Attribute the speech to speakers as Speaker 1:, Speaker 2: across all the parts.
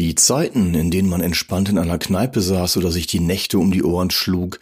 Speaker 1: Die Zeiten, in denen man entspannt in einer Kneipe saß oder sich die Nächte um die Ohren schlug,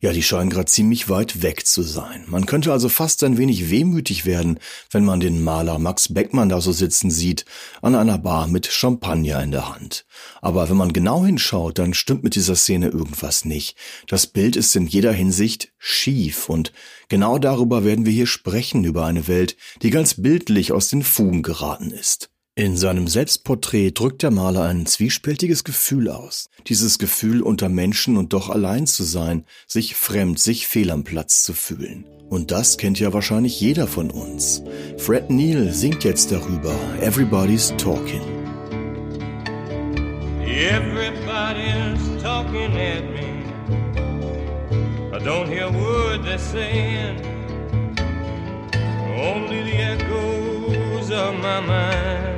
Speaker 1: ja, die scheinen gerade ziemlich weit weg zu sein. Man könnte also fast ein wenig wehmütig werden, wenn man den Maler Max Beckmann da so sitzen sieht, an einer Bar mit Champagner in der Hand. Aber wenn man genau hinschaut, dann stimmt mit dieser Szene irgendwas nicht. Das Bild ist in jeder Hinsicht schief und genau darüber werden wir hier sprechen, über eine Welt, die ganz bildlich aus den Fugen geraten ist. In seinem Selbstporträt drückt der Maler ein zwiespältiges Gefühl aus. Dieses Gefühl, unter Menschen und doch allein zu sein, sich fremd, sich fehl am Platz zu fühlen. Und das kennt ja wahrscheinlich jeder von uns. Fred Neil singt jetzt darüber. Everybody's talking.
Speaker 2: Everybody's talking at me. I don't hear a word they're saying. Only the echoes of my mind.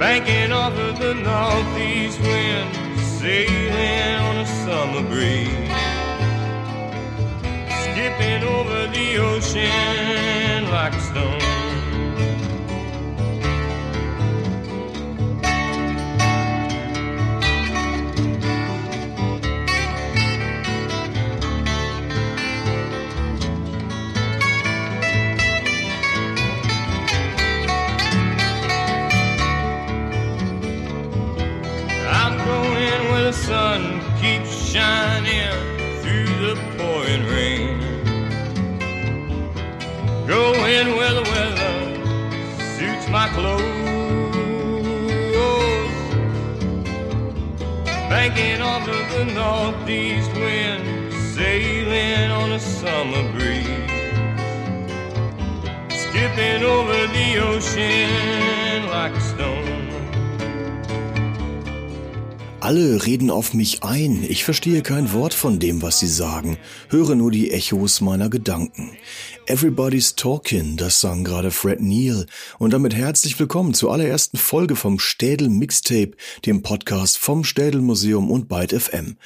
Speaker 2: Banking off of the northeast wind, sailing on a summer breeze, skipping over the ocean like a stone. Of the northeast wind, sailing on a summer breeze. Skipping over the ocean like
Speaker 1: Alle reden auf mich ein, ich verstehe kein Wort von dem, was sie sagen, höre nur die Echos meiner Gedanken. Everybody's Talking, das sang gerade Fred Neal. Und damit herzlich willkommen zur allerersten Folge vom Städel Mixtape, dem Podcast vom Städel Museum und Byte FM.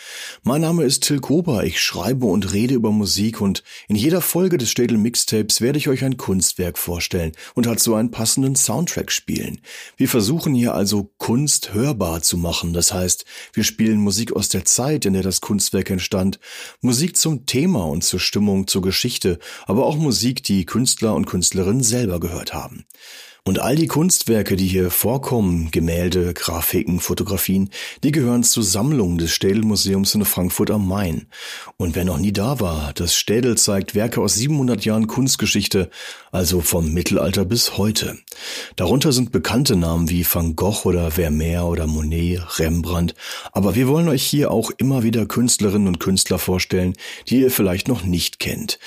Speaker 1: Mein Name ist Till Kober, ich schreibe und rede über Musik und in jeder Folge des Städel Mixtapes werde ich euch ein Kunstwerk vorstellen und dazu einen passenden Soundtrack spielen. Wir versuchen hier also Kunst hörbar zu machen, das heißt, wir spielen Musik aus der Zeit, in der das Kunstwerk entstand, Musik zum Thema und zur Stimmung, zur Geschichte, aber auch Musik die Künstler und Künstlerinnen selber gehört haben. Und all die Kunstwerke, die hier vorkommen, Gemälde, Grafiken, Fotografien, die gehören zur Sammlung des Städel-Museums in Frankfurt am Main. Und wer noch nie da war, das Städel zeigt Werke aus 700 Jahren Kunstgeschichte, also vom Mittelalter bis heute. Darunter sind bekannte Namen wie Van Gogh oder Vermeer oder Monet, Rembrandt. Aber wir wollen euch hier auch immer wieder Künstlerinnen und Künstler vorstellen, die ihr vielleicht noch nicht kennt.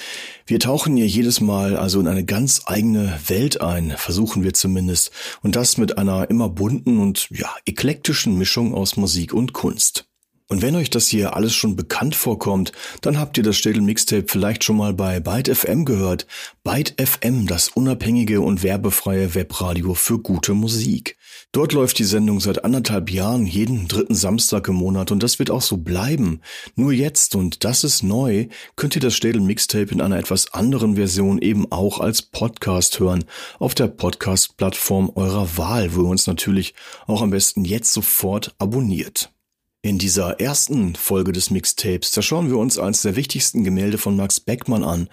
Speaker 1: Wir tauchen hier jedes Mal also in eine ganz eigene Welt ein, versuchen wir zumindest, und das mit einer immer bunten und ja, eklektischen Mischung aus Musik und Kunst. Und wenn euch das hier alles schon bekannt vorkommt, dann habt ihr das Städel Mixtape vielleicht schon mal bei Byte FM gehört. Byte FM, das unabhängige und werbefreie Webradio für gute Musik. Dort läuft die Sendung seit anderthalb Jahren jeden dritten Samstag im Monat und das wird auch so bleiben. Nur jetzt, und das ist neu, könnt ihr das Städel Mixtape in einer etwas anderen Version eben auch als Podcast hören, auf der Podcast-Plattform eurer Wahl, wo ihr uns natürlich auch am besten jetzt sofort abonniert. In dieser ersten Folge des Mixtapes, da schauen wir uns eines der wichtigsten Gemälde von Max Beckmann an.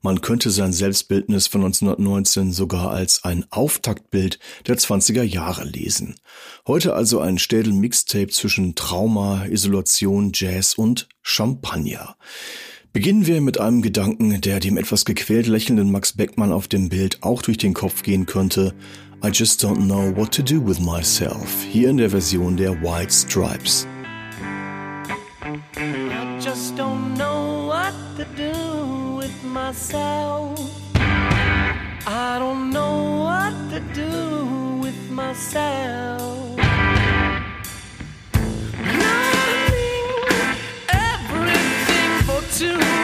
Speaker 1: Man könnte sein Selbstbildnis von 1919 sogar als ein Auftaktbild der 20er Jahre lesen. Heute also ein Städel-Mixtape zwischen Trauma, Isolation, Jazz und Champagner. Beginnen wir mit einem Gedanken, der dem etwas gequält lächelnden Max Beckmann auf dem Bild auch durch den Kopf gehen könnte. I just don't know what to do with myself. Hier in der Version der White Stripes.
Speaker 3: I just don't know what to do with myself. I don't know what to do with myself. Nothing, everything for two.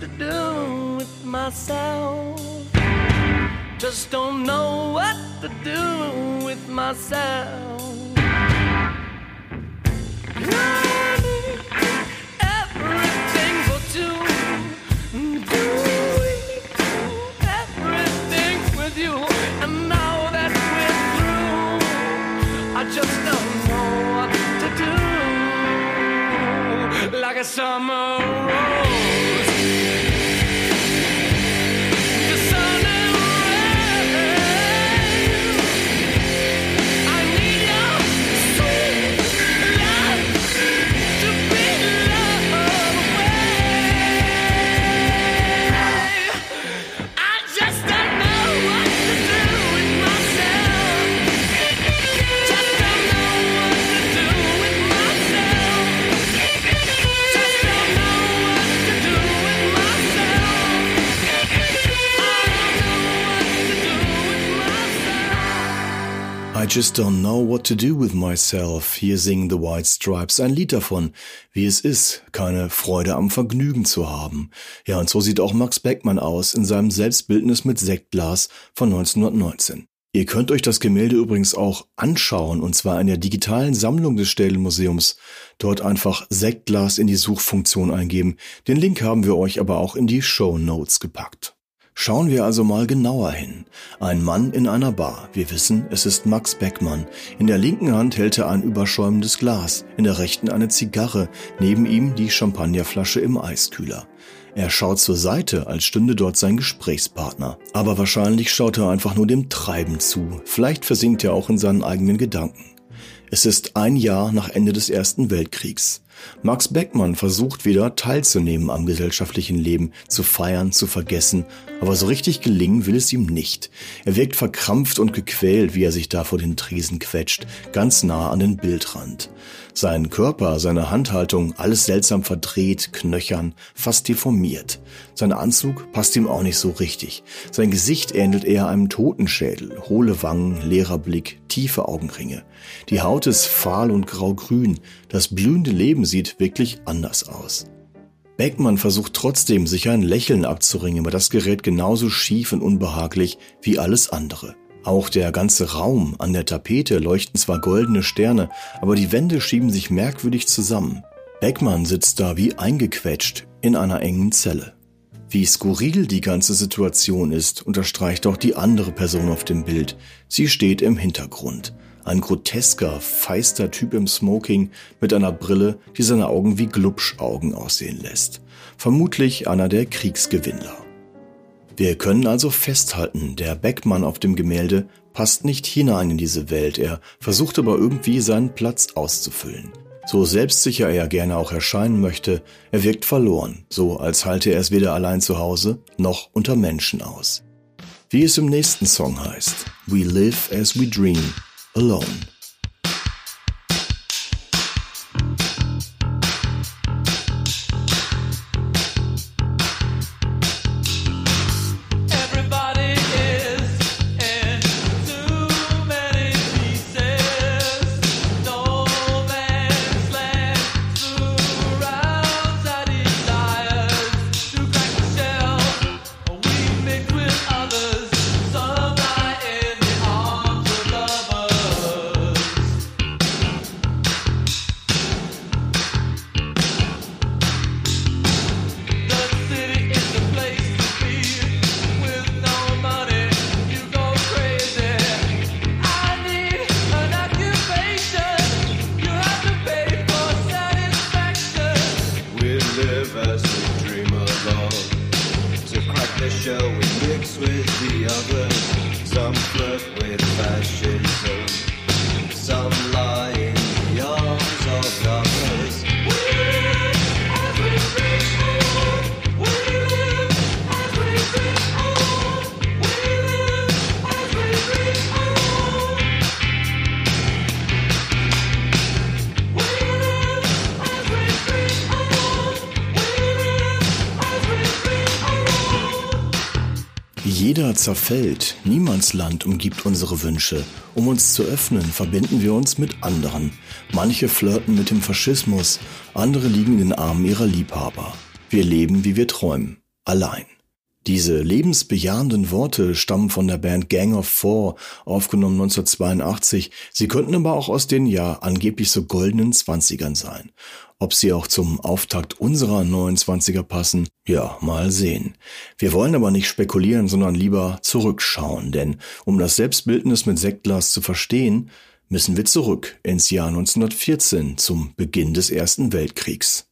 Speaker 3: To do with myself. Just don't know what to do with myself. Like a summer
Speaker 1: rose. Just don't know what to do with myself. Hier singen The White Stripes ein Lied davon, wie es ist, keine Freude am Vergnügen zu haben. Ja, und so sieht auch Max Beckmann aus in seinem Selbstbildnis mit Sektglas von 1919. Ihr könnt euch das Gemälde übrigens auch anschauen, und zwar in der digitalen Sammlung des Städelmuseums. Dort einfach Sektglas in die Suchfunktion eingeben. Den Link haben wir euch aber auch in die Show Notes gepackt. Schauen wir also mal genauer hin. Ein Mann in einer Bar. Wir wissen, es ist Max Beckmann. In der linken Hand hält er ein überschäumendes Glas, in der rechten eine Zigarre, neben ihm die Champagnerflasche im Eiskühler. Er schaut zur Seite, als stünde dort sein Gesprächspartner. Aber wahrscheinlich schaut er einfach nur dem Treiben zu. Vielleicht versinkt er auch in seinen eigenen Gedanken. Es ist ein Jahr nach Ende des Ersten Weltkriegs. Max Beckmann versucht wieder teilzunehmen am gesellschaftlichen Leben, zu feiern, zu vergessen, aber so richtig gelingen will es ihm nicht. Er wirkt verkrampft und gequält, wie er sich da vor den Tresen quetscht, ganz nah an den Bildrand. Sein Körper, seine Handhaltung, alles seltsam verdreht, knöchern, fast deformiert. Sein Anzug passt ihm auch nicht so richtig. Sein Gesicht ähnelt eher einem Totenschädel, hohle Wangen, leerer Blick, tiefe Augenringe. Die Haut ist fahl und graugrün, das blühende Leben sieht wirklich anders aus. Beckmann versucht trotzdem, sich ein Lächeln abzuringen, aber das gerät genauso schief und unbehaglich wie alles andere. Auch der ganze Raum, an der Tapete leuchten zwar goldene Sterne, aber die Wände schieben sich merkwürdig zusammen. Beckmann sitzt da wie eingequetscht in einer engen Zelle. Wie skurril die ganze Situation ist, unterstreicht auch die andere Person auf dem Bild. Sie steht im Hintergrund. Ein grotesker, feister Typ im Smoking mit einer Brille, die seine Augen wie Glubschaugen aussehen lässt. Vermutlich einer der Kriegsgewinnler. Wir können also festhalten, der Beckmann auf dem Gemälde passt nicht hinein in diese Welt, er versucht aber irgendwie seinen Platz auszufüllen. So selbstsicher er gerne auch erscheinen möchte, er wirkt verloren, so als halte er es weder allein zu Hause noch unter Menschen aus. Wie es im nächsten Song heißt, We live as we dream, alone. Jeder zerfällt, Niemandsland umgibt unsere Wünsche. Um uns zu öffnen, verbinden wir uns mit anderen. Manche flirten mit dem Faschismus, andere liegen in den Armen ihrer Liebhaber. Wir leben, wie wir träumen, allein. Diese lebensbejahenden Worte stammen von der Band Gang of Four, aufgenommen 1982. Sie könnten aber auch aus den ja angeblich so goldenen Zwanzigern sein. Ob sie auch zum Auftakt unserer 29er passen, ja, mal sehen. Wir wollen aber nicht spekulieren, sondern lieber zurückschauen, denn um das Selbstbildnis mit Sektglas zu verstehen, müssen wir zurück ins Jahr 1914 zum Beginn des Ersten Weltkriegs.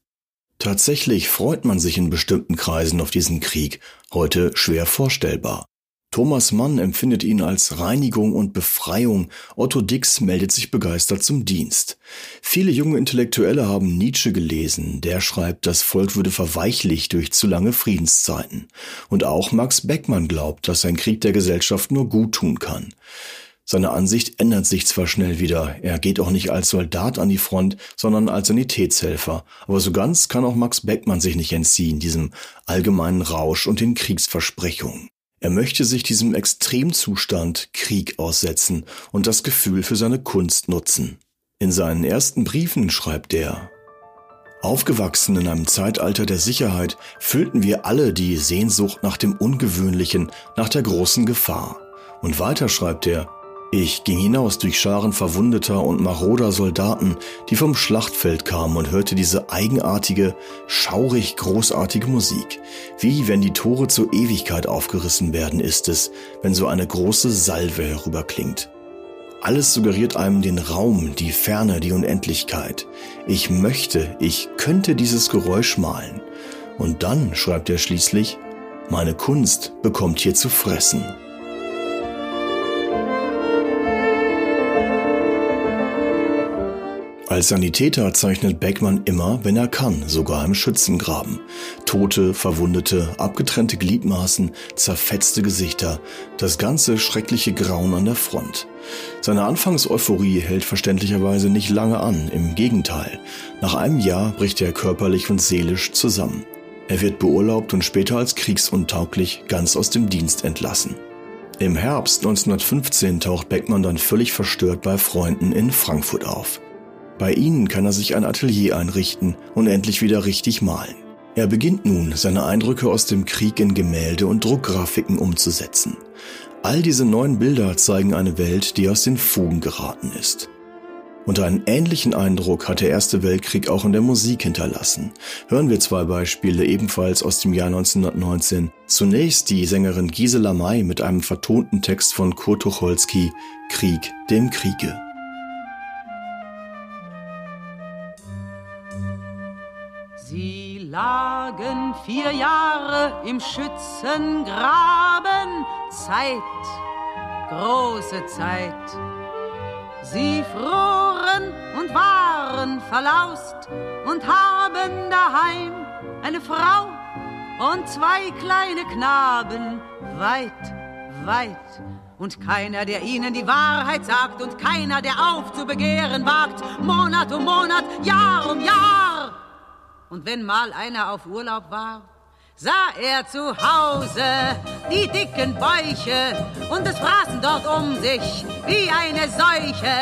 Speaker 1: Tatsächlich freut man sich in bestimmten Kreisen auf diesen Krieg, heute schwer vorstellbar. Thomas Mann empfindet ihn als Reinigung und Befreiung, Otto Dix meldet sich begeistert zum Dienst. Viele junge Intellektuelle haben Nietzsche gelesen, der schreibt, das Volk würde verweichlicht durch zu lange Friedenszeiten. Und auch Max Beckmann glaubt, dass ein Krieg der Gesellschaft nur gut tun kann. Seine Ansicht ändert sich zwar schnell wieder, er geht auch nicht als Soldat an die Front, sondern als Sanitätshelfer, aber so ganz kann auch Max Beckmann sich nicht entziehen, diesem allgemeinen Rausch und den Kriegsversprechungen. Er möchte sich diesem Extremzustand Krieg aussetzen und das Gefühl für seine Kunst nutzen. In seinen ersten Briefen schreibt er, Aufgewachsen in einem Zeitalter der Sicherheit fühlten wir alle die Sehnsucht nach dem Ungewöhnlichen, nach der großen Gefahr. Und weiter schreibt er, ich ging hinaus durch Scharen verwundeter und maroder Soldaten, die vom Schlachtfeld kamen und hörte diese eigenartige, schaurig großartige Musik. Wie wenn die Tore zur Ewigkeit aufgerissen werden, ist es, wenn so eine große Salve herüberklingt. Alles suggeriert einem den Raum, die Ferne, die Unendlichkeit. Ich möchte, ich könnte dieses Geräusch malen. Und dann, schreibt er schließlich, meine Kunst bekommt hier zu fressen. Als Sanitäter zeichnet Beckmann immer, wenn er kann, sogar im Schützengraben. Tote, Verwundete, abgetrennte Gliedmaßen, zerfetzte Gesichter, das ganze schreckliche Grauen an der Front. Seine Anfangseuphorie hält verständlicherweise nicht lange an, im Gegenteil. Nach einem Jahr bricht er körperlich und seelisch zusammen. Er wird beurlaubt und später als kriegsuntauglich ganz aus dem Dienst entlassen. Im Herbst 1915 taucht Beckmann dann völlig verstört bei Freunden in Frankfurt auf. Bei ihnen kann er sich ein Atelier einrichten und endlich wieder richtig malen. Er beginnt nun, seine Eindrücke aus dem Krieg in Gemälde und Druckgrafiken umzusetzen. All diese neuen Bilder zeigen eine Welt, die aus den Fugen geraten ist. Und einen ähnlichen Eindruck hat der Erste Weltkrieg auch in der Musik hinterlassen. Hören wir zwei Beispiele ebenfalls aus dem Jahr 1919. Zunächst die Sängerin Gisela May mit einem vertonten Text von Kurt Tucholsky, Krieg dem Kriege.
Speaker 4: Lagen vier Jahre im Schützengraben, Zeit, große Zeit. Sie froren und waren verlaust und haben daheim eine Frau und zwei kleine Knaben, weit, weit. Und keiner, der ihnen die Wahrheit sagt und keiner, der aufzubegehren wagt, Monat um Monat, Jahr um Jahr. Und wenn mal einer auf Urlaub war, sah er zu Hause die dicken Bäuche und es fraßen dort um sich wie eine Seuche.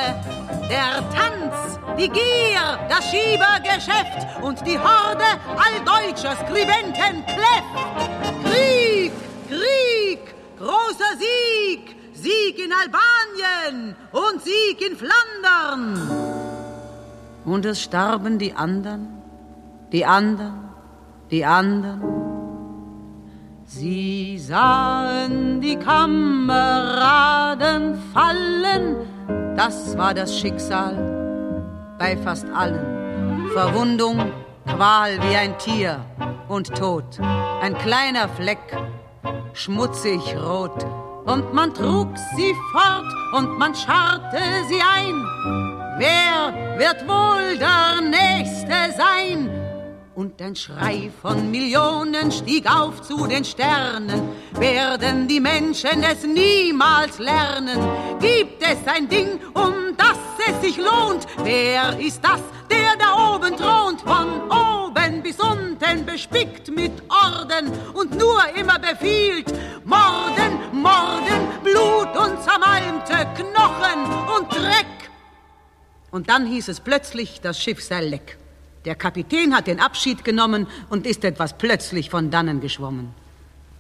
Speaker 4: Der Tanz, die Gier, das Schiebergeschäft und die Horde all deutscher Skribenten kläfft. Krieg, Krieg, großer Sieg, Sieg in Albanien und Sieg in Flandern. Und es starben die anderen die anderen, die anderen. Sie sahen die Kameraden fallen, das war das Schicksal bei fast allen. Verwundung, Qual wie ein Tier und Tod, ein kleiner Fleck schmutzig rot. Und man trug sie fort und man scharrte sie ein. Wer wird wohl der Nächste sein? Und ein Schrei von Millionen stieg auf zu den Sternen. Werden die Menschen es niemals lernen? Gibt es ein Ding, um das es sich lohnt? Wer ist das, der da oben thront? Von oben bis unten bespickt mit Orden und nur immer befiehlt. Morden, Morden, Blut und zermalmte Knochen und Dreck. Und dann hieß es plötzlich, das Schiff sei leck. Der Kapitän hat den Abschied genommen und ist etwas plötzlich von dannen geschwommen.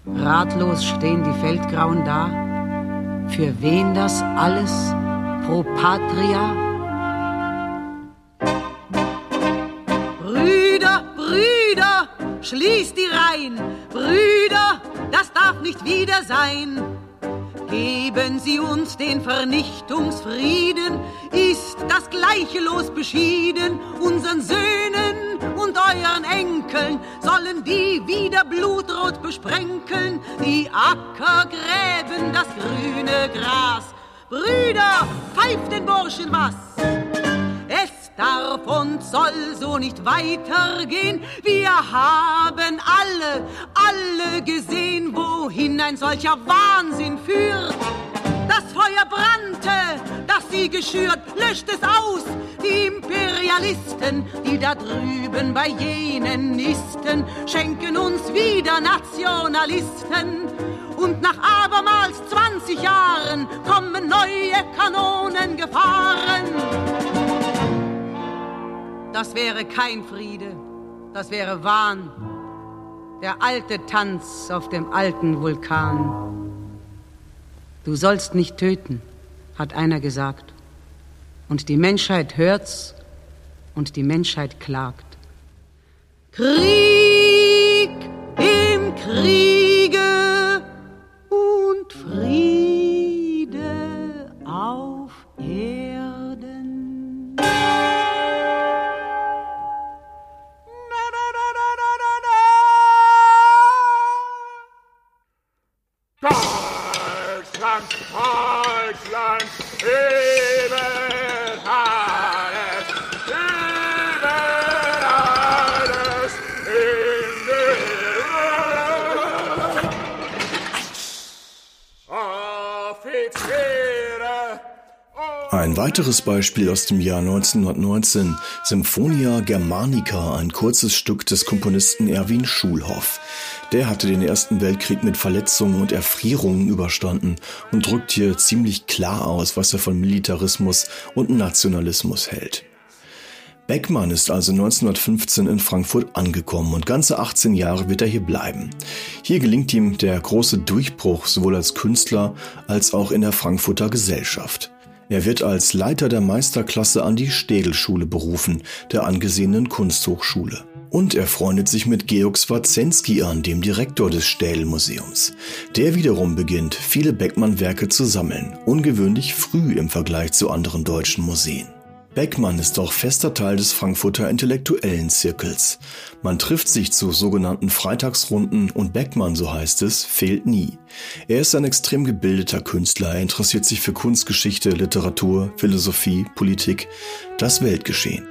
Speaker 4: Ratlos stehen die Feldgrauen da. Für wen das alles? Pro Patria? Brüder, Brüder, schließt die Reihen. Brüder, das darf nicht wieder sein. Geben Sie uns den Vernichtungsfrieden, ist das gleiche Los beschieden. Unseren Söhnen und euren Enkeln sollen die wieder blutrot besprenkeln, die Acker gräben das grüne Gras. Brüder, pfeift den Burschen was! Darf und soll so nicht weitergehen. Wir haben alle, alle gesehen, wohin ein solcher Wahnsinn führt. Das Feuer brannte, das sie geschürt, löscht es aus. Die Imperialisten, die da drüben bei jenen nisten, schenken uns wieder Nationalisten. Und nach abermals 20 Jahren kommen neue Kanonen gefahren. Das wäre kein Friede, das wäre Wahn. Der alte Tanz auf dem alten Vulkan. Du sollst nicht töten, hat einer gesagt. Und die Menschheit hört's und die Menschheit klagt. Krieg im Kriege
Speaker 1: weiteres Beispiel aus dem Jahr 1919, Symphonia Germanica, ein kurzes Stück des Komponisten Erwin Schulhoff. Der hatte den Ersten Weltkrieg mit Verletzungen und Erfrierungen überstanden und drückt hier ziemlich klar aus, was er von Militarismus und Nationalismus hält. Beckmann ist also 1915 in Frankfurt angekommen und ganze 18 Jahre wird er hier bleiben. Hier gelingt ihm der große Durchbruch sowohl als Künstler als auch in der Frankfurter Gesellschaft. Er wird als Leiter der Meisterklasse an die Städelschule berufen, der angesehenen Kunsthochschule. Und er freundet sich mit Georg Swarzensky an, dem Direktor des Städelmuseums. Der wiederum beginnt, viele Beckmann-Werke zu sammeln, ungewöhnlich früh im Vergleich zu anderen deutschen Museen. Beckmann ist auch fester Teil des Frankfurter intellektuellen Zirkels. Man trifft sich zu sogenannten Freitagsrunden und Beckmann, so heißt es, fehlt nie. Er ist ein extrem gebildeter Künstler, er interessiert sich für Kunstgeschichte, Literatur, Philosophie, Politik, das Weltgeschehen.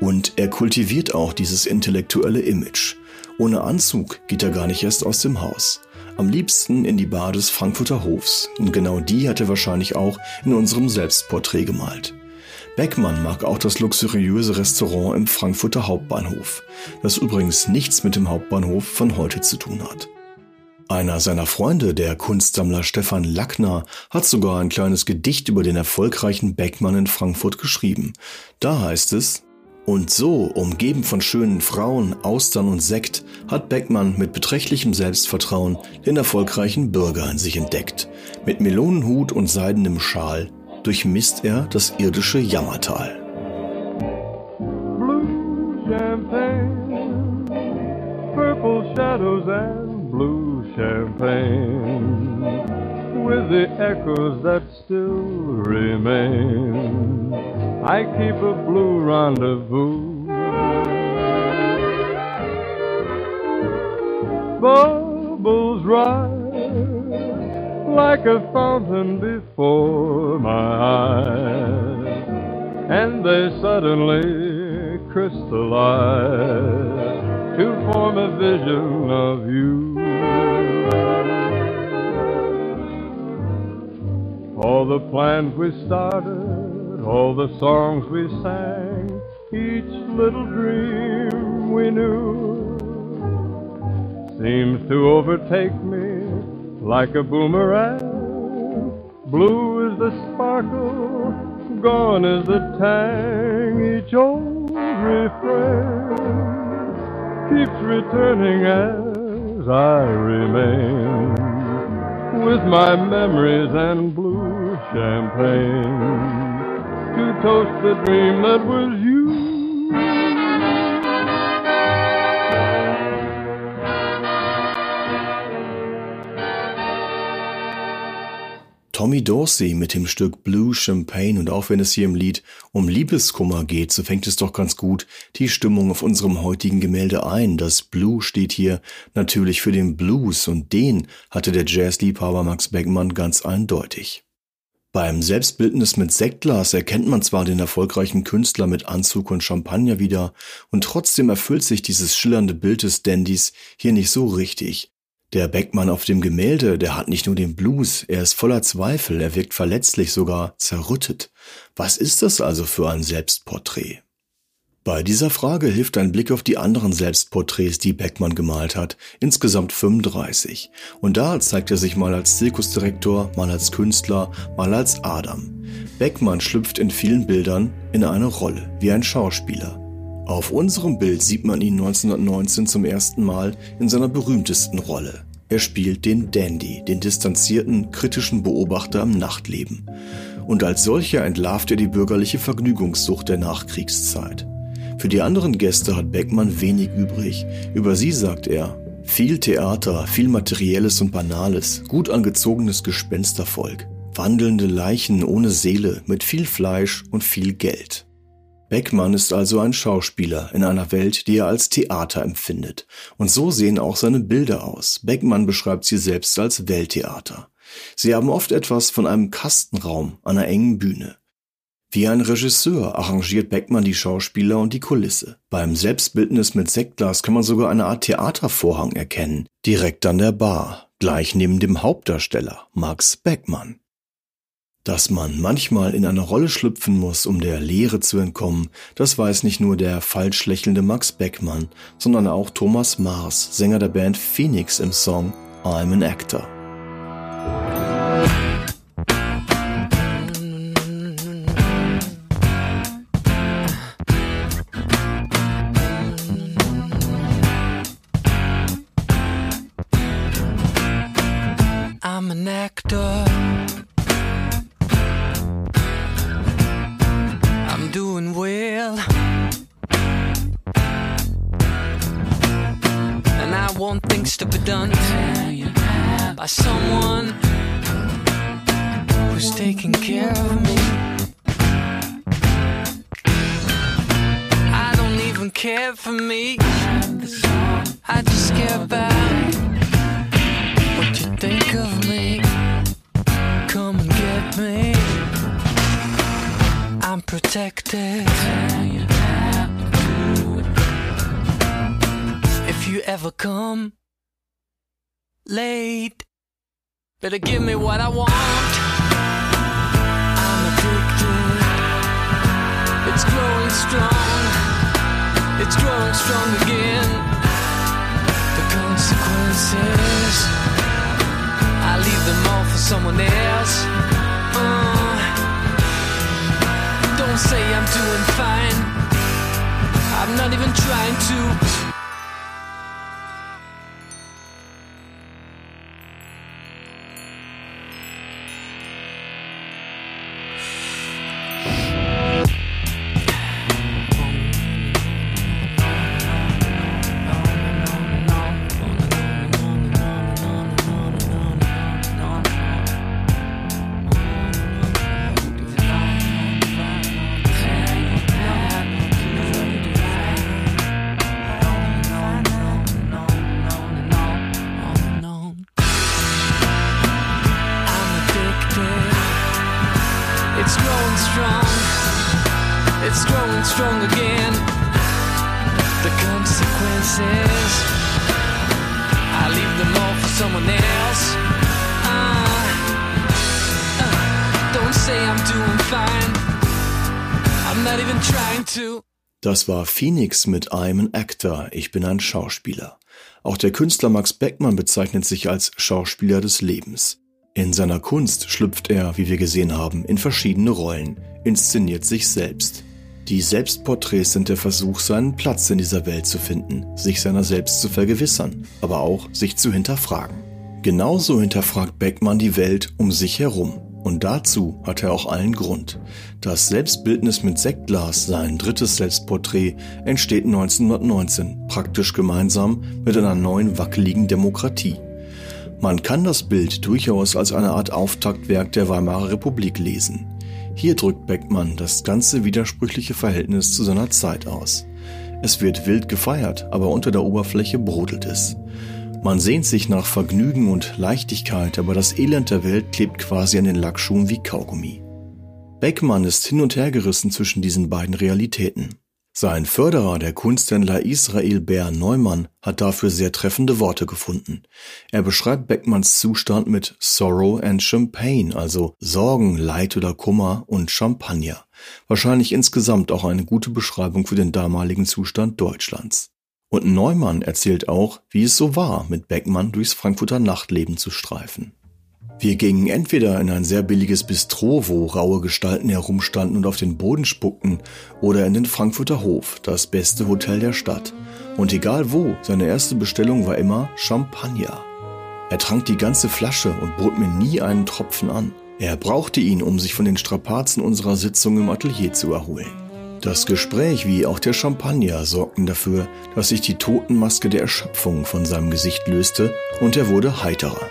Speaker 1: Und er kultiviert auch dieses intellektuelle Image. Ohne Anzug geht er gar nicht erst aus dem Haus. Am liebsten in die Bar des Frankfurter Hofs. Und genau die hat er wahrscheinlich auch in unserem Selbstporträt gemalt. Beckmann mag auch das luxuriöse Restaurant im Frankfurter Hauptbahnhof, das übrigens nichts mit dem Hauptbahnhof von heute zu tun hat. Einer seiner Freunde, der Kunstsammler Stefan Lackner, hat sogar ein kleines Gedicht über den erfolgreichen Beckmann in Frankfurt geschrieben. Da heißt es, und so, umgeben von schönen Frauen, Austern und Sekt, hat Beckmann mit beträchtlichem Selbstvertrauen den erfolgreichen Bürger in sich entdeckt. Mit Melonenhut und seidenem Schal durchmisst er das irdische Jammertal.
Speaker 5: with the echoes that still remain. I keep a blue rendezvous. Bubbles rise like a fountain before my eyes, and they suddenly crystallize to form a vision of you. All the plans we started, all the songs we sang, each little dream we knew seems to overtake me like a boomerang. Blue is the sparkle, gone is the tang. Each old refrain keeps returning as I remain with my memories and blue champagne to toast the dream that was you.
Speaker 1: Tommy Dorsey mit dem Stück Blue Champagne und auch wenn es hier im Lied um Liebeskummer geht, so fängt es doch ganz gut die Stimmung auf unserem heutigen Gemälde ein. Das Blue steht hier natürlich für den Blues und den hatte der Jazzliebhaber Max Beckmann ganz eindeutig. Beim Selbstbildnis mit Sektglas erkennt man zwar den erfolgreichen Künstler mit Anzug und Champagner wieder, und trotzdem erfüllt sich dieses schillernde Bild des Dandys hier nicht so richtig. Der Beckmann auf dem Gemälde, der hat nicht nur den Blues, er ist voller Zweifel, er wirkt verletzlich, sogar zerrüttet. Was ist das also für ein Selbstporträt? Bei dieser Frage hilft ein Blick auf die anderen Selbstporträts, die Beckmann gemalt hat, insgesamt 35. Und da zeigt er sich mal als Zirkusdirektor, mal als Künstler, mal als Adam. Beckmann schlüpft in vielen Bildern in eine Rolle, wie ein Schauspieler. Auf unserem Bild sieht man ihn 1919 zum ersten Mal in seiner berühmtesten Rolle. Er spielt den Dandy, den distanzierten, kritischen Beobachter im Nachtleben. Und als solcher entlarvt er die bürgerliche Vergnügungssucht der Nachkriegszeit. Für die anderen Gäste hat Beckmann wenig übrig. Über sie sagt er, viel Theater, viel Materielles und Banales, gut angezogenes Gespenstervolk, wandelnde Leichen ohne Seele, mit viel Fleisch und viel Geld. Beckmann ist also ein Schauspieler in einer Welt, die er als Theater empfindet. Und so sehen auch seine Bilder aus. Beckmann beschreibt sie selbst als Welttheater. Sie haben oft etwas von einem Kastenraum, einer engen Bühne. Wie ein Regisseur arrangiert Beckmann die Schauspieler und die Kulisse. Beim Selbstbildnis mit Sektglas kann man sogar eine Art Theatervorhang erkennen, direkt an der Bar, gleich neben dem Hauptdarsteller, Max Beckmann. Dass man manchmal in eine Rolle schlüpfen muss, um der Leere zu entkommen, das weiß nicht nur der falsch lächelnde Max Beckmann, sondern auch Thomas Mars, Sänger der Band Phoenix im Song I'm an Actor.
Speaker 3: I'm an actor. To be done by someone who's taking care of me. I don't even care for me. I just care about what you think of me. Come and get me. I'm protected. If you ever come late, better give me what I want. I'm addicted. It's growing strong. It's growing strong again. The consequences. I leave them all for someone else. Uh, don't say I'm doing fine. I'm not even trying to.
Speaker 6: It's growing strong again. The consequences, I leave them all for someone else. Uh, uh, don't say I'm doing fine. I'm not even trying to.
Speaker 1: Das war Phoenix mit I'm an Actor, ich bin ein Schauspieler. Auch der Künstler Max Beckmann bezeichnet sich als Schauspieler des Lebens. In seiner Kunst schlüpft er, wie wir gesehen haben, in verschiedene Rollen, inszeniert sich selbst. Die Selbstporträts sind der Versuch, seinen Platz in dieser Welt zu finden, sich seiner selbst zu vergewissern, aber auch sich zu hinterfragen. Genauso hinterfragt Beckmann die Welt um sich herum. Und dazu hat er auch allen Grund. Das Selbstbildnis mit Sektglas, sein drittes Selbstporträt, entsteht 1919, praktisch gemeinsam mit einer neuen wackeligen Demokratie. Man kann das Bild durchaus als eine Art Auftaktwerk der Weimarer Republik lesen. Hier drückt Beckmann das ganze widersprüchliche Verhältnis zu seiner Zeit aus. Es wird wild gefeiert, aber unter der Oberfläche brodelt es. Man sehnt sich nach Vergnügen und Leichtigkeit, aber das Elend der Welt klebt quasi an den Lackschuhen wie Kaugummi. Beckmann ist hin und her gerissen zwischen diesen beiden Realitäten. Sein Förderer, der Kunsthändler Israel Bär Neumann, hat dafür sehr treffende Worte gefunden. Er beschreibt Beckmanns Zustand mit Sorrow and Champagne, also Sorgen, Leid oder Kummer und Champagner. Wahrscheinlich insgesamt auch eine gute Beschreibung für den damaligen Zustand Deutschlands. Und Neumann erzählt auch, wie es so war, mit Beckmann durchs Frankfurter Nachtleben zu streifen. Wir gingen entweder in ein sehr billiges Bistro, wo raue Gestalten herumstanden und auf den Boden spuckten, oder in den Frankfurter Hof, das beste Hotel der Stadt. Und egal wo, seine erste Bestellung war immer Champagner. Er trank die ganze Flasche und bot mir nie einen Tropfen an. Er brauchte ihn, um sich von den Strapazen unserer Sitzung im Atelier zu erholen. Das Gespräch wie auch der Champagner sorgten dafür, dass sich die Totenmaske der Erschöpfung von seinem Gesicht löste und er wurde heiterer.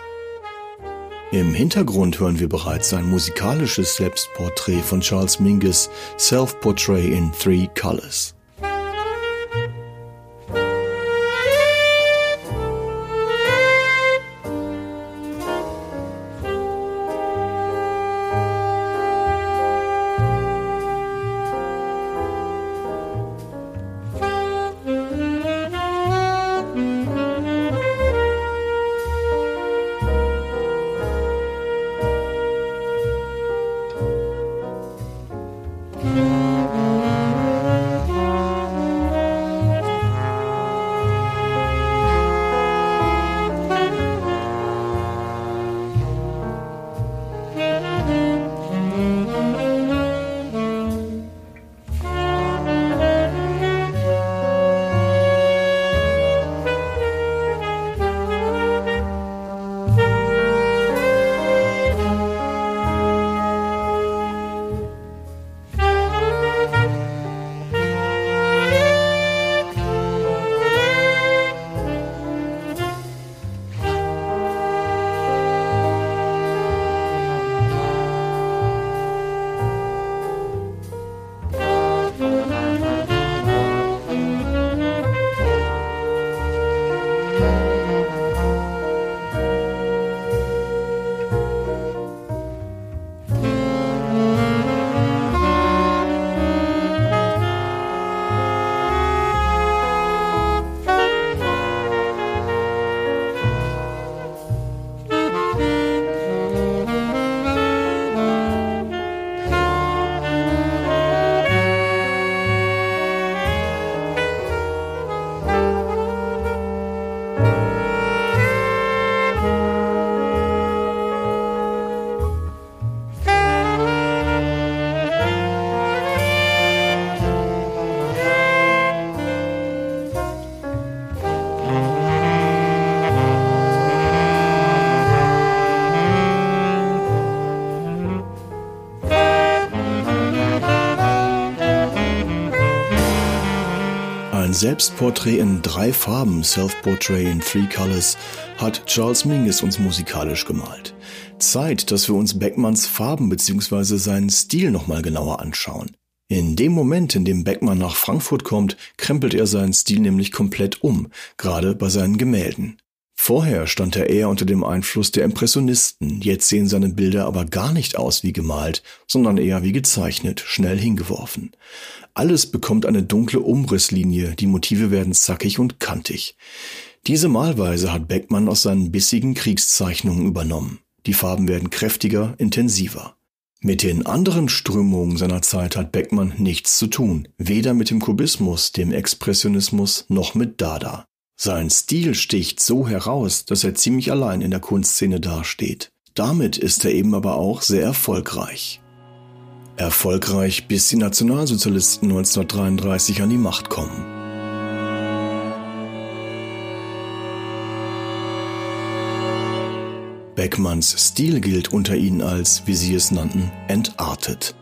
Speaker 1: Im Hintergrund hören wir bereits ein musikalisches Selbstporträt von Charles Mingus, Self-Portrait in Three Colors. Selbstporträt in drei Farben, Self-Portrait in Three Colors, hat Charles Mingus uns musikalisch gemalt. Zeit, dass wir uns Beckmanns Farben bzw. seinen Stil nochmal genauer anschauen. In dem Moment, in dem Beckmann nach Frankfurt kommt, krempelt er seinen Stil nämlich komplett um, gerade bei seinen Gemälden. Vorher stand er eher unter dem Einfluss der Impressionisten, jetzt sehen seine Bilder aber gar nicht aus wie gemalt, sondern eher wie gezeichnet, schnell hingeworfen. Alles bekommt eine dunkle Umrisslinie, die Motive werden zackig und kantig. Diese Malweise hat Beckmann aus seinen bissigen Kriegszeichnungen übernommen. Die Farben werden kräftiger, intensiver. Mit den anderen Strömungen seiner Zeit hat Beckmann nichts zu tun, weder mit dem Kubismus, dem Expressionismus noch mit Dada. Sein Stil sticht so heraus, dass er ziemlich allein in der Kunstszene dasteht. Damit ist er eben aber auch sehr erfolgreich. Erfolgreich, bis die Nationalsozialisten 1933 an die Macht kommen. Beckmanns Stil gilt unter ihnen als, wie sie es nannten, entartet.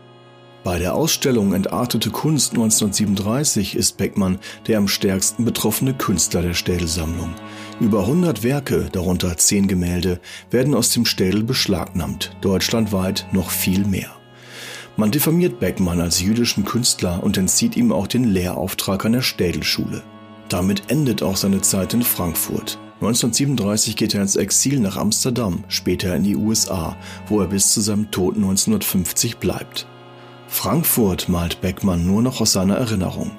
Speaker 1: Bei der Ausstellung Entartete Kunst 1937 ist Beckmann der am stärksten betroffene Künstler der Städelsammlung. Über 100 Werke, darunter 10 Gemälde, werden aus dem Städel beschlagnahmt, deutschlandweit noch viel mehr. Man diffamiert Beckmann als jüdischen Künstler und entzieht ihm auch den Lehrauftrag an der Städelschule. Damit endet auch seine Zeit in Frankfurt. 1937 geht er ins Exil nach Amsterdam, später in die USA, wo er bis zu seinem Tod 1950 bleibt. Frankfurt malt Beckmann nur noch aus seiner Erinnerung.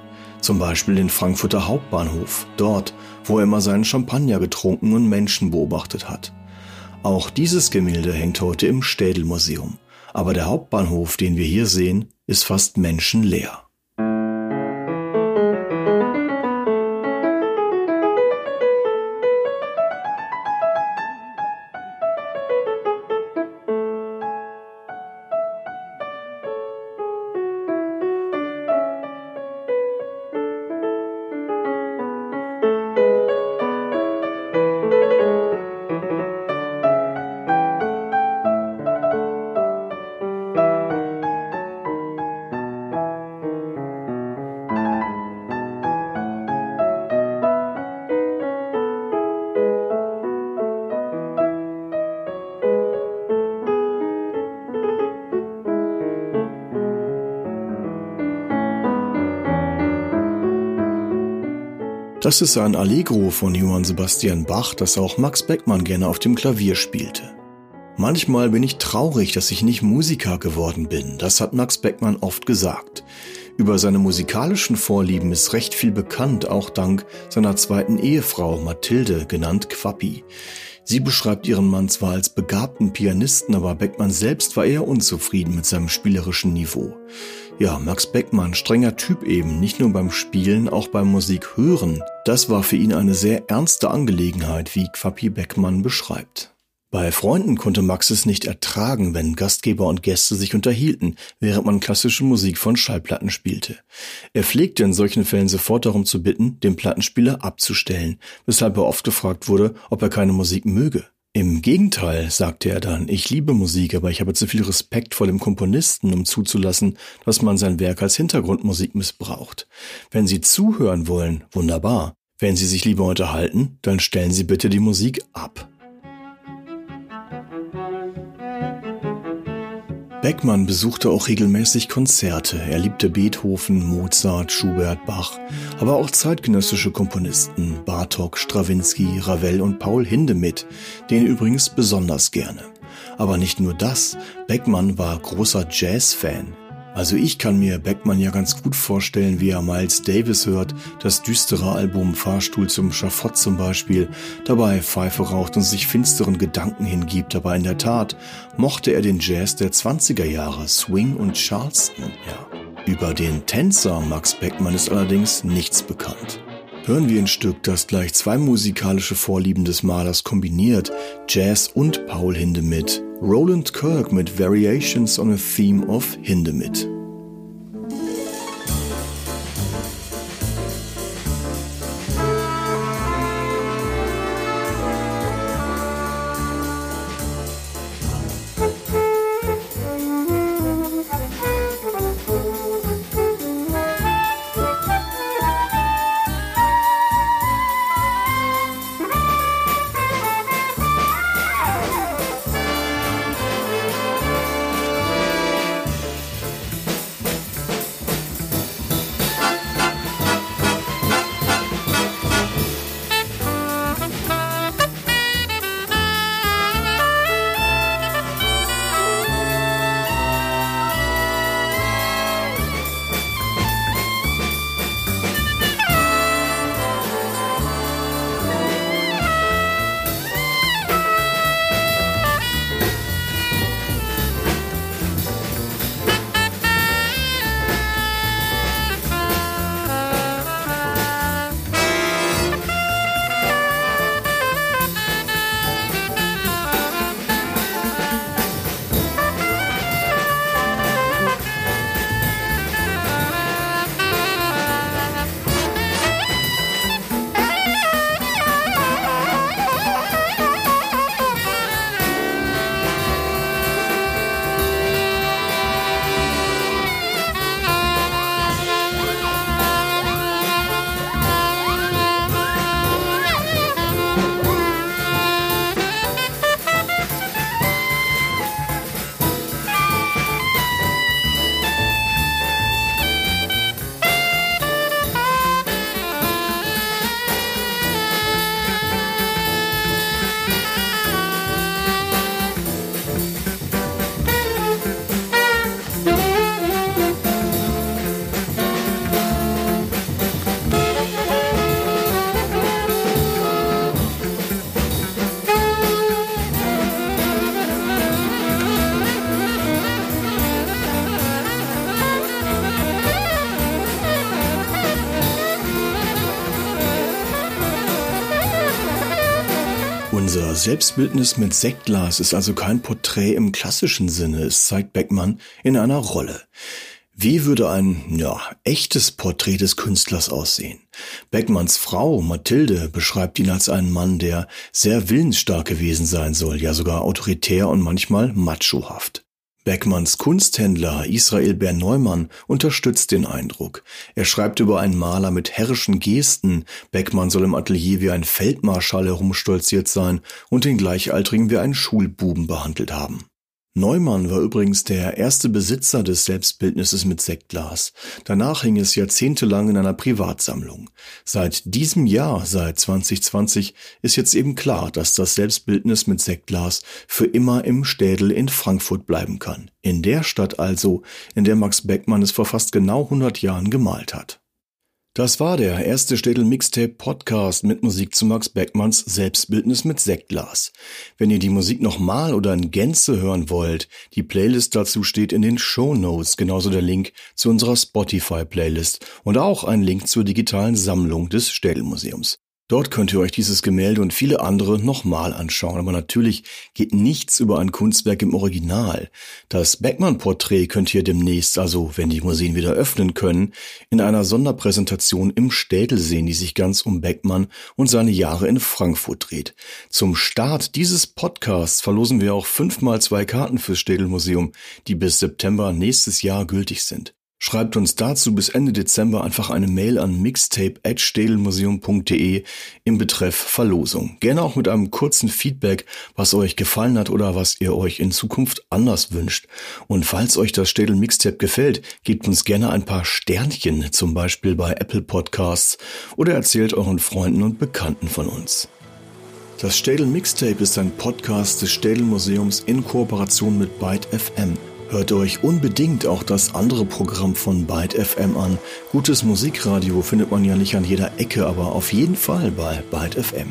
Speaker 1: Zum Beispiel den Frankfurter Hauptbahnhof, dort, wo er immer seinen Champagner getrunken und Menschen beobachtet hat. Auch dieses Gemälde hängt heute im Städelmuseum. Aber der Hauptbahnhof, den wir hier sehen, ist fast menschenleer. Das ist ein Allegro von Johann Sebastian Bach, das auch Max Beckmann gerne auf dem Klavier spielte. Manchmal bin ich traurig, dass ich nicht Musiker geworden bin, das hat Max Beckmann oft gesagt. Über seine musikalischen Vorlieben ist recht viel bekannt, auch dank seiner zweiten Ehefrau Mathilde, genannt Quappi. Sie beschreibt ihren Mann zwar als begabten Pianisten, aber Beckmann selbst war eher unzufrieden mit seinem spielerischen Niveau. Ja, Max Beckmann, strenger Typ eben, nicht nur beim Spielen, auch beim Musik hören. Das war für ihn eine sehr ernste Angelegenheit, wie Quappi Beckmann beschreibt. Bei Freunden konnte Max es nicht ertragen, wenn Gastgeber und Gäste sich unterhielten, während man klassische Musik von Schallplatten spielte. Er pflegte in solchen Fällen sofort darum zu bitten, den Plattenspieler abzustellen, weshalb er oft gefragt wurde, ob er keine Musik möge. Im Gegenteil, sagte er dann, ich liebe Musik, aber ich habe zu viel Respekt vor dem Komponisten, um zuzulassen, dass man sein Werk als Hintergrundmusik missbraucht. Wenn Sie zuhören wollen, wunderbar. Wenn Sie sich lieber unterhalten, dann stellen Sie bitte die Musik ab. Beckmann besuchte auch regelmäßig Konzerte. Er liebte Beethoven, Mozart, Schubert, Bach, aber auch zeitgenössische Komponisten Bartok, Strawinski, Ravel und Paul Hindemith, den übrigens besonders gerne. Aber nicht nur das, Beckmann war großer Jazz-Fan. Also ich kann mir Beckmann ja ganz gut vorstellen, wie er Miles Davis hört, das düstere Album Fahrstuhl zum Schafott zum Beispiel, dabei Pfeife raucht und sich finsteren Gedanken hingibt, aber in der Tat mochte er den Jazz der 20er Jahre, Swing und Charleston, ja. Über den Tänzer Max Beckmann ist allerdings nichts bekannt. Hören wir ein Stück, das gleich zwei musikalische Vorlieben des Malers kombiniert, Jazz und Paul Hindemith. Roland Kirk mit Variations on a Theme of Hindemith. Selbstbildnis mit Sektglas ist also kein Porträt im klassischen Sinne, es zeigt Beckmann in einer Rolle. Wie würde ein, ja, echtes Porträt des Künstlers aussehen? Beckmanns Frau, Mathilde, beschreibt ihn als einen Mann, der sehr willensstark gewesen sein soll, ja sogar autoritär und manchmal machohaft. Beckmanns Kunsthändler Israel Berneumann unterstützt den Eindruck. Er schreibt über einen Maler mit herrischen Gesten. Beckmann soll im Atelier wie ein Feldmarschall herumstolziert sein und den Gleichaltrigen wie einen Schulbuben behandelt haben. Neumann war übrigens der erste Besitzer des Selbstbildnisses mit Sektglas. Danach hing es jahrzehntelang in einer Privatsammlung. Seit diesem Jahr, seit 2020, ist jetzt eben klar, dass das Selbstbildnis mit Sektglas für immer im Städel in Frankfurt bleiben kann. In der Stadt also, in der Max Beckmann es vor fast genau 100 Jahren gemalt hat. Das war der erste Städel Mixtape Podcast mit Musik zu Max Beckmanns Selbstbildnis mit Sektglas. Wenn ihr die Musik nochmal oder in Gänze hören wollt, die Playlist dazu steht in den Show Notes, genauso der Link zu unserer Spotify Playlist und auch ein Link zur digitalen Sammlung des Städel Museums. Dort könnt ihr euch dieses Gemälde und viele andere nochmal anschauen, aber natürlich geht nichts über ein Kunstwerk im Original. Das Beckmann-Porträt könnt ihr demnächst, also wenn die Museen wieder öffnen können, in einer Sonderpräsentation im Städel sehen, die sich ganz um Beckmann und seine Jahre in Frankfurt dreht. Zum Start dieses Podcasts verlosen wir auch fünfmal zwei Karten fürs Städel-Museum, die bis September nächstes Jahr gültig sind. Schreibt uns dazu bis Ende Dezember einfach eine Mail an mixtape.städelmuseum.de im Betreff Verlosung. Gerne auch mit einem kurzen Feedback, was euch gefallen hat oder was ihr euch in Zukunft anders wünscht. Und falls euch das Städel Mixtape gefällt, gebt uns gerne ein paar Sternchen, zum Beispiel bei Apple Podcasts oder erzählt euren Freunden und Bekannten von uns. Das Städel Mixtape ist ein Podcast des Städel Museums in Kooperation mit Byte FM. Hört euch unbedingt auch das andere Programm von Byte FM an. Gutes Musikradio findet man ja nicht an jeder Ecke, aber auf jeden Fall bei Byte FM.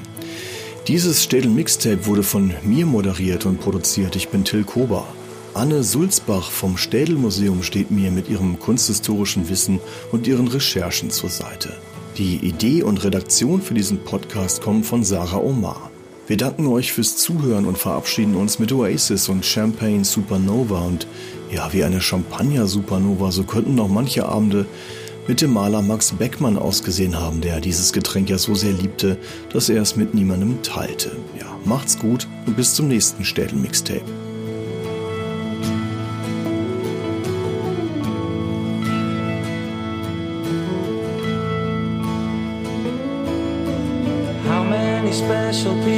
Speaker 1: Dieses Städel Mixtape wurde von mir moderiert und produziert. Ich bin Till Kober. Anne Sulzbach vom Städel Museum steht mir mit ihrem kunsthistorischen Wissen und ihren Recherchen zur Seite. Die Idee und Redaktion für diesen Podcast kommen von Sarah Omar. Wir danken euch fürs Zuhören und verabschieden uns mit Oasis und Champagne Supernova und ja, wie eine Champagner Supernova, so könnten noch manche Abende mit dem Maler Max Beckmann ausgesehen haben, der dieses Getränk ja so sehr liebte, dass er es mit niemandem teilte. Ja, macht's gut und bis zum nächsten Städel Mixtape.
Speaker 7: Special people